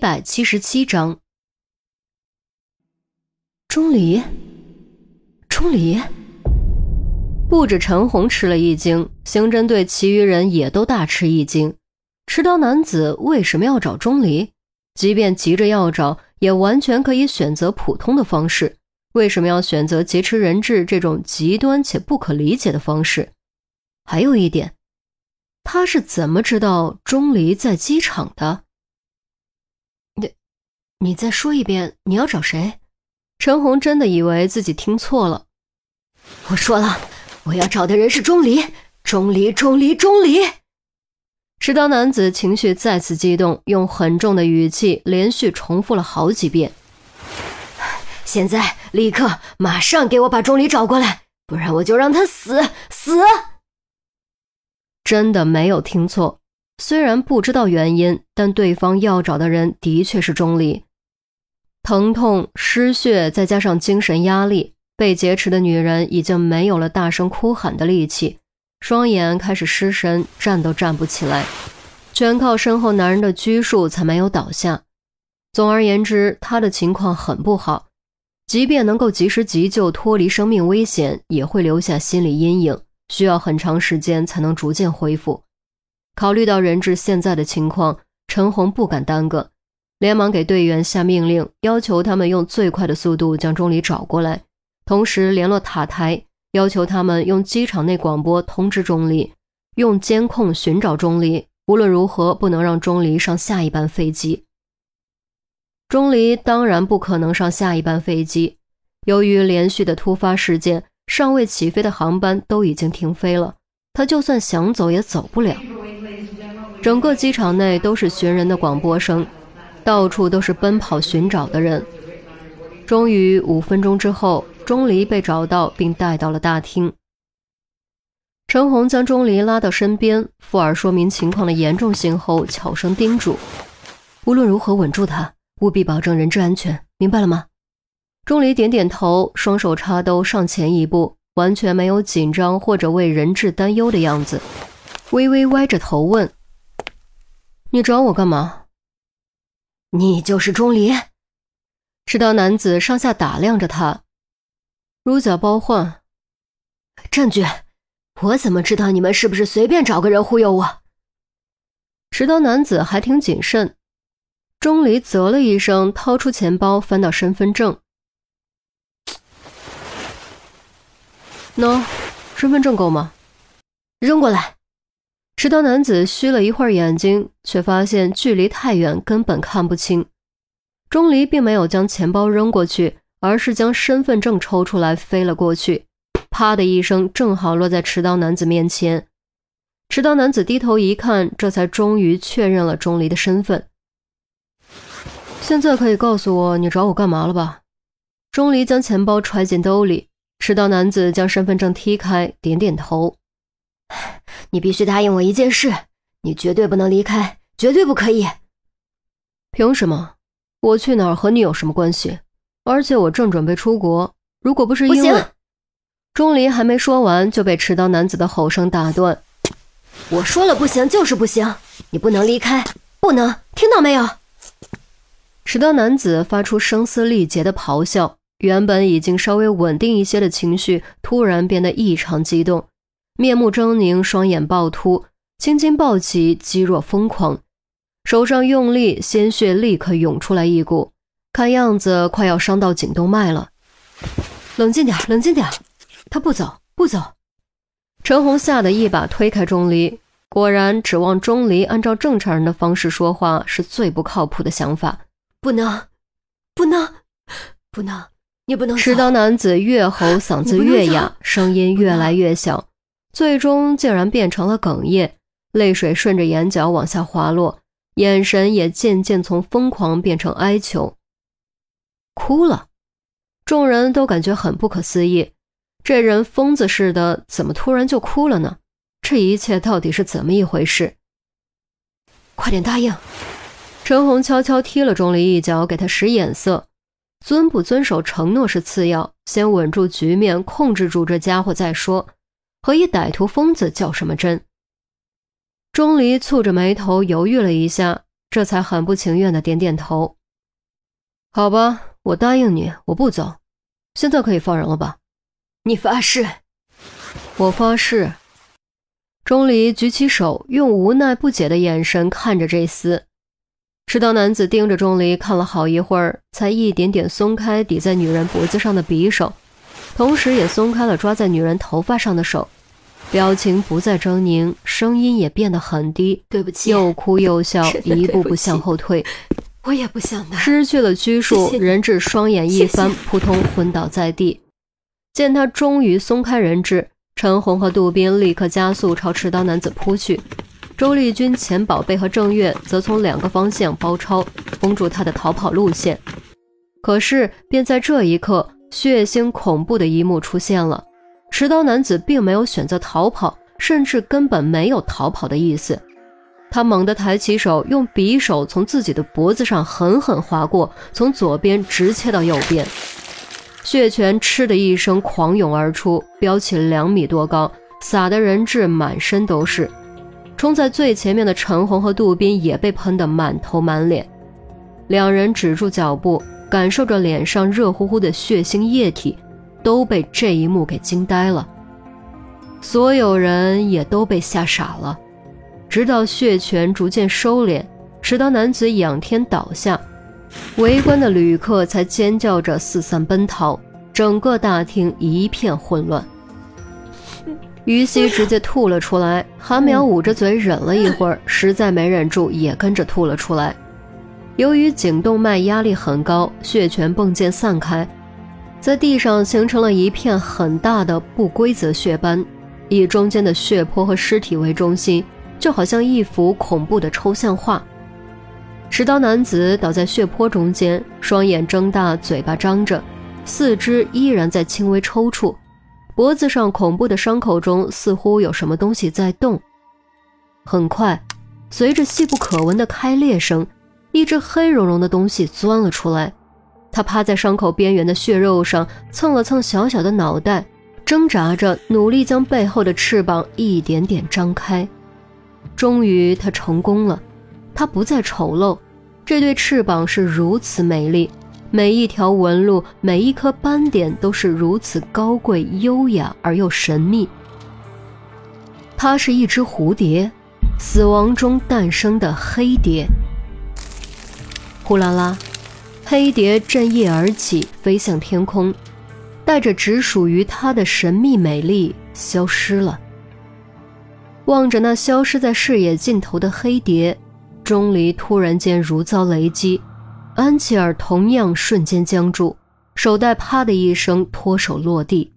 百七十七章，钟离，钟离，不止陈红吃了一惊，刑侦队其余人也都大吃一惊。持刀男子为什么要找钟离？即便急着要找，也完全可以选择普通的方式。为什么要选择劫持人质这种极端且不可理解的方式？还有一点，他是怎么知道钟离在机场的？你，再说一遍，你要找谁？陈红真的以为自己听错了。我说了，我要找的人是钟离，钟离，钟离，钟离。持刀男子情绪再次激动，用很重的语气连续重复了好几遍。现在，立刻，马上给我把钟离找过来，不然我就让他死死！真的没有听错，虽然不知道原因，但对方要找的人的确是钟离。疼痛、失血，再加上精神压力，被劫持的女人已经没有了大声哭喊的力气，双眼开始失神，站都站不起来，全靠身后男人的拘束才没有倒下。总而言之，她的情况很不好。即便能够及时急救，脱离生命危险，也会留下心理阴影，需要很长时间才能逐渐恢复。考虑到人质现在的情况，陈红不敢耽搁，连忙给队员下命令，要求他们用最快的速度将钟离找过来，同时联络塔台，要求他们用机场内广播通知钟离，用监控寻找钟离，无论如何不能让钟离上下一班飞机。钟离当然不可能上下一班飞机，由于连续的突发事件，尚未起飞的航班都已经停飞了。他就算想走也走不了。整个机场内都是寻人的广播声，到处都是奔跑寻找的人。终于，五分钟之后，钟离被找到并带到了大厅。陈红将钟离拉到身边，附耳说明情况的严重性后，悄声叮嘱：“无论如何，稳住他。”务必保证人质安全，明白了吗？钟离点点头，双手插兜上前一步，完全没有紧张或者为人质担忧的样子，微微歪着头问：“你找我干嘛？”“你就是钟离？”持刀男子上下打量着他，如假包换。证据？我怎么知道你们是不是随便找个人忽悠我？持刀男子还挺谨慎。钟离啧了一声，掏出钱包，翻到身份证。喏，身份证够吗？扔过来。持刀男子虚了一会儿眼睛，却发现距离太远，根本看不清。钟离并没有将钱包扔过去，而是将身份证抽出来，飞了过去。啪的一声，正好落在持刀男子面前。持刀男子低头一看，这才终于确认了钟离的身份。现在可以告诉我你找我干嘛了吧？钟离将钱包揣进兜里，持刀男子将身份证踢开，点点头。你必须答应我一件事，你绝对不能离开，绝对不可以。凭什么？我去哪儿和你有什么关系？而且我正准备出国，如果不是因为……钟离还没说完，就被持刀男子的吼声打断。我说了不行就是不行，你不能离开，不能，听到没有？持刀男子发出声嘶力竭的咆哮，原本已经稍微稳定一些的情绪突然变得异常激动，面目狰狞，双眼暴突，青筋暴起，肌肉疯狂，手上用力，鲜血立刻涌出来一股，看样子快要伤到颈动脉了。冷静点，冷静点，他不走，不走。陈红吓得一把推开钟离，果然，指望钟离按照正常人的方式说话是最不靠谱的想法。不能，不能，不能！你不能持刀男子越吼，嗓子越哑，声音越来越小，最终竟然变成了哽咽，泪水顺着眼角往下滑落，眼神也渐渐从疯狂变成哀求。哭了，众人都感觉很不可思议，这人疯子似的，怎么突然就哭了呢？这一切到底是怎么一回事？快点答应！陈红悄悄踢了钟离一脚，给他使眼色。遵不遵守承诺是次要，先稳住局面，控制住这家伙再说。和一歹徒疯子较什么真？钟离蹙着眉头，犹豫了一下，这才很不情愿的点点头。好吧，我答应你，我不走。现在可以放人了吧？你发誓？我发誓。钟离举起手，用无奈不解的眼神看着这厮。持刀男子盯着钟离看了好一会儿，才一点点松开抵在女人脖子上的匕首，同时也松开了抓在女人头发上的手，表情不再狰狞，声音也变得很低。对不起，又哭又笑，一步步向后退。我也不想的。失去了拘束，人质双眼一翻，扑通昏倒在地。见他终于松开人质。陈红和杜宾立刻加速朝持刀男子扑去，周丽君、钱宝贝和郑月则从两个方向包抄，封住他的逃跑路线。可是，便在这一刻，血腥恐怖的一幕出现了。持刀男子并没有选择逃跑，甚至根本没有逃跑的意思。他猛地抬起手，用匕首从自己的脖子上狠狠划过，从左边直切到右边。血泉“嗤”的一声狂涌而出，飙起两米多高，洒的人质满身都是。冲在最前面的陈红和杜宾也被喷得满头满脸。两人止住脚步，感受着脸上热乎乎的血腥液体，都被这一幕给惊呆了。所有人也都被吓傻了。直到血泉逐渐收敛，持刀男子仰天倒下。围观的旅客才尖叫着四散奔逃，整个大厅一片混乱。于西直接吐了出来，韩淼捂着嘴忍了一会儿，实在没忍住，也跟着吐了出来。由于颈动脉压力很高，血泉迸溅散开，在地上形成了一片很大的不规则血斑，以中间的血泊和尸体为中心，就好像一幅恐怖的抽象画。持刀男子倒在血泊中间，双眼睁大，嘴巴张着，四肢依然在轻微抽搐，脖子上恐怖的伤口中似乎有什么东西在动。很快，随着细不可闻的开裂声，一只黑茸茸的东西钻了出来，它趴在伤口边缘的血肉上蹭了蹭小小的脑袋，挣扎着努力将背后的翅膀一点点张开。终于，它成功了。它不再丑陋，这对翅膀是如此美丽，每一条纹路，每一颗斑点都是如此高贵、优雅而又神秘。它是一只蝴蝶，死亡中诞生的黑蝶。呼啦啦，黑蝶振翼而起，飞向天空，带着只属于它的神秘美丽消失了。望着那消失在视野尽头的黑蝶。钟离突然间如遭雷击，安琪儿同样瞬间僵住，手袋啪的一声脱手落地。